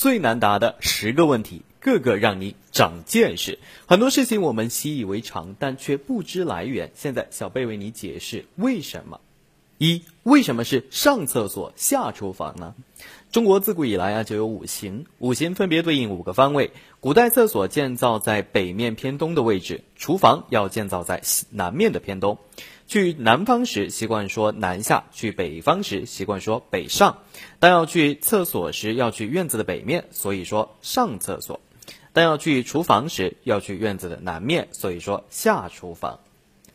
最难答的十个问题，个个让你长见识。很多事情我们习以为常，但却不知来源。现在小贝为你解释为什么。一，为什么是上厕所下厨房呢？中国自古以来啊就有五行，五行分别对应五个方位。古代厕所建造在北面偏东的位置，厨房要建造在南面的偏东。去南方时习惯说南下，去北方时习惯说北上。但要去厕所时要去院子的北面，所以说上厕所；但要去厨房时要去院子的南面，所以说下厨房。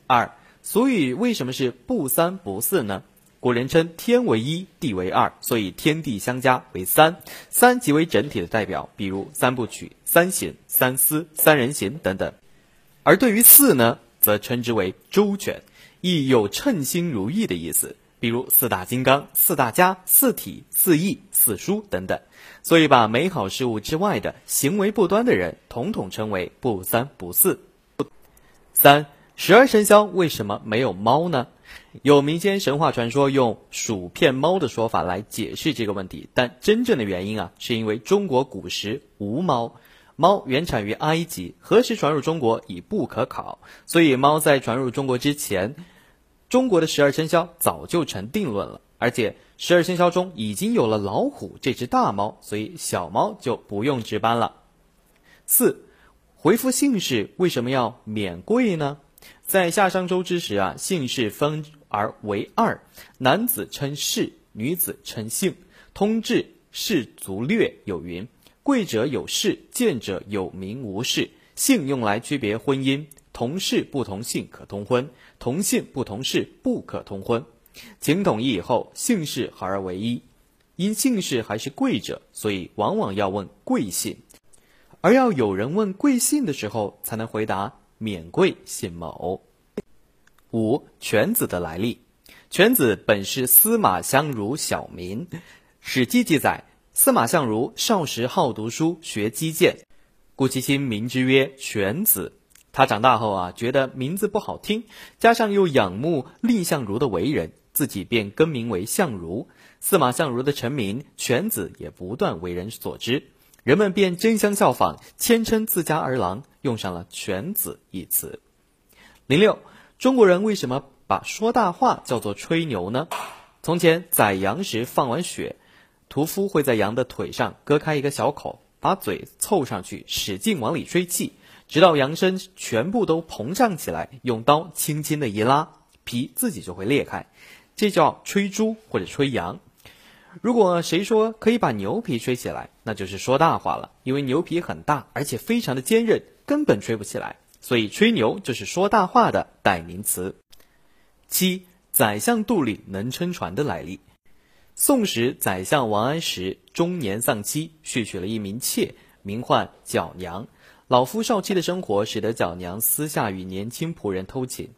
二。俗语为什么是不三不四呢？古人称天为一，地为二，所以天地相加为三。三即为整体的代表，比如三部曲、三省、三思、三人行等等。而对于四呢，则称之为周全，亦有称心如意的意思，比如四大金刚、四大家、四体、四义、四书等等。所以把美好事物之外的行为不端的人，统统称为不三不四。三。十二生肖为什么没有猫呢？有民间神话传说用薯片猫的说法来解释这个问题，但真正的原因啊，是因为中国古时无猫，猫原产于埃及，何时传入中国已不可考，所以猫在传入中国之前，中国的十二生肖早就成定论了。而且十二生肖中已经有了老虎这只大猫，所以小猫就不用值班了。四，回复姓氏为什么要免贵呢？在夏商周之时啊，姓氏分而为二，男子称氏，女子称姓。通志氏族略有云：贵者有氏，贱者有名无氏。姓用来区别婚姻，同氏不同姓可通婚，同姓不同氏不可通婚。秦统一以后，姓氏合而为一，因姓氏还是贵者，所以往往要问贵姓，而要有人问贵姓的时候，才能回答。免贵姓某。五犬子的来历，犬子本是司马相如小名，《史记》记载，司马相如少时好读书，学击剑，故其亲名之曰犬子。他长大后啊，觉得名字不好听，加上又仰慕蔺相如的为人，自己便更名为相如。司马相如的成名，犬子也不断为人所知。人们便争相效仿，谦称自家儿郎，用上了“犬子”一词。零六，中国人为什么把说大话叫做吹牛呢？从前宰羊时放完血，屠夫会在羊的腿上割开一个小口，把嘴凑上去，使劲往里吹气，直到羊身全部都膨胀起来，用刀轻轻的一拉，皮自己就会裂开，这叫吹猪或者吹羊。如果谁说可以把牛皮吹起来，那就是说大话了。因为牛皮很大，而且非常的坚韧，根本吹不起来。所以吹牛就是说大话的代名词。七，宰相肚里能撑船的来历。宋时，宰相王安石中年丧妻，续娶了一名妾，名唤角娘。老夫少妻的生活，使得角娘私下与年轻仆人偷情。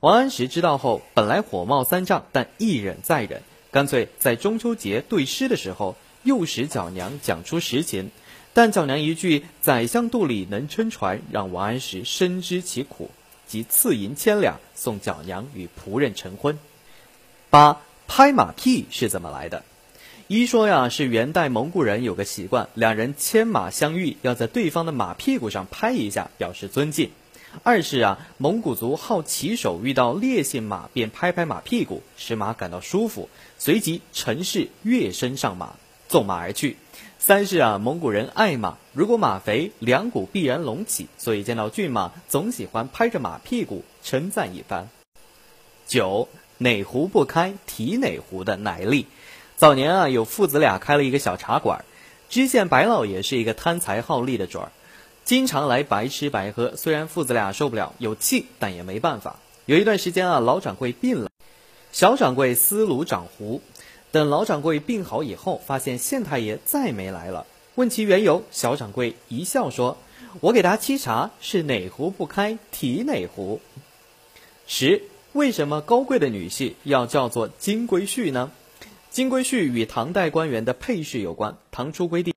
王安石知道后，本来火冒三丈，但一忍再忍。干脆在中秋节对诗的时候，诱使角娘讲出实情，但角娘一句“宰相肚里能撑船”，让王安石深知其苦，即赐银千两送角娘与仆人成婚。八拍马屁是怎么来的？一说呀，是元代蒙古人有个习惯，两人牵马相遇，要在对方的马屁股上拍一下，表示尊敬。二是啊，蒙古族好骑手，遇到烈性马便拍拍马屁股，使马感到舒服，随即乘势跃身上马，纵马而去。三是啊，蒙古人爱马，如果马肥，两股必然隆起，所以见到骏马总喜欢拍着马屁股称赞一番。九哪壶不开提哪壶的来历。早年啊，有父子俩开了一个小茶馆，知县白老爷是一个贪财好利的主儿。经常来白吃白喝，虽然父子俩受不了，有气，但也没办法。有一段时间啊，老掌柜病了，小掌柜思炉掌壶。等老掌柜病好以后，发现县太爷再没来了，问其缘由，小掌柜一笑说：“我给他沏茶，是哪壶不开提哪壶。”十，为什么高贵的女婿要叫做金龟婿呢？金龟婿与唐代官员的配饰有关。唐初规定，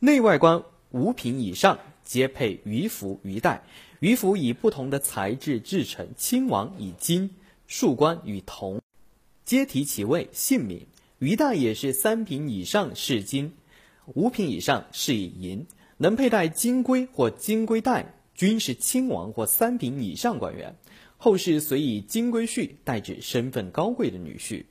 内外官五品以上。皆配鱼服鱼带，鱼服以不同的材质制成。亲王以金，庶官与铜，皆提其位姓名。鱼带也是三品以上是金。五品以上是以银，能佩戴金龟或金龟带，均是亲王或三品以上官员。后世遂以金龟婿代指身份高贵的女婿。